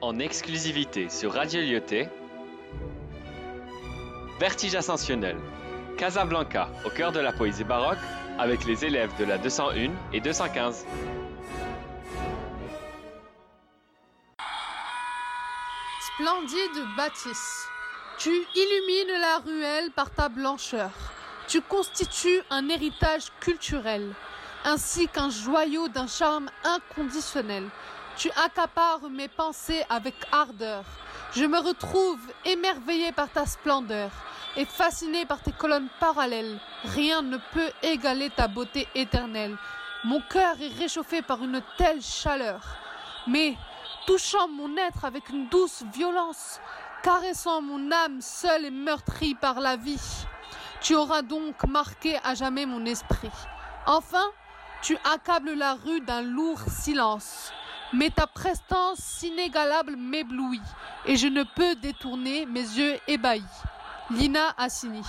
en exclusivité sur Radio Lyoté. Vertige ascensionnel. Casablanca, au cœur de la poésie baroque, avec les élèves de la 201 et 215. Splendide bâtisse, tu illumines la ruelle par ta blancheur. Tu constitues un héritage culturel, ainsi qu'un joyau d'un charme inconditionnel. Tu accapares mes pensées avec ardeur. Je me retrouve émerveillé par ta splendeur et fasciné par tes colonnes parallèles. Rien ne peut égaler ta beauté éternelle. Mon cœur est réchauffé par une telle chaleur. Mais, touchant mon être avec une douce violence, caressant mon âme seule et meurtrie par la vie, tu auras donc marqué à jamais mon esprit. Enfin, tu accables la rue d'un lourd silence. Mais ta prestance inégalable m'éblouit, et je ne peux détourner mes yeux ébahis. Lina Assini.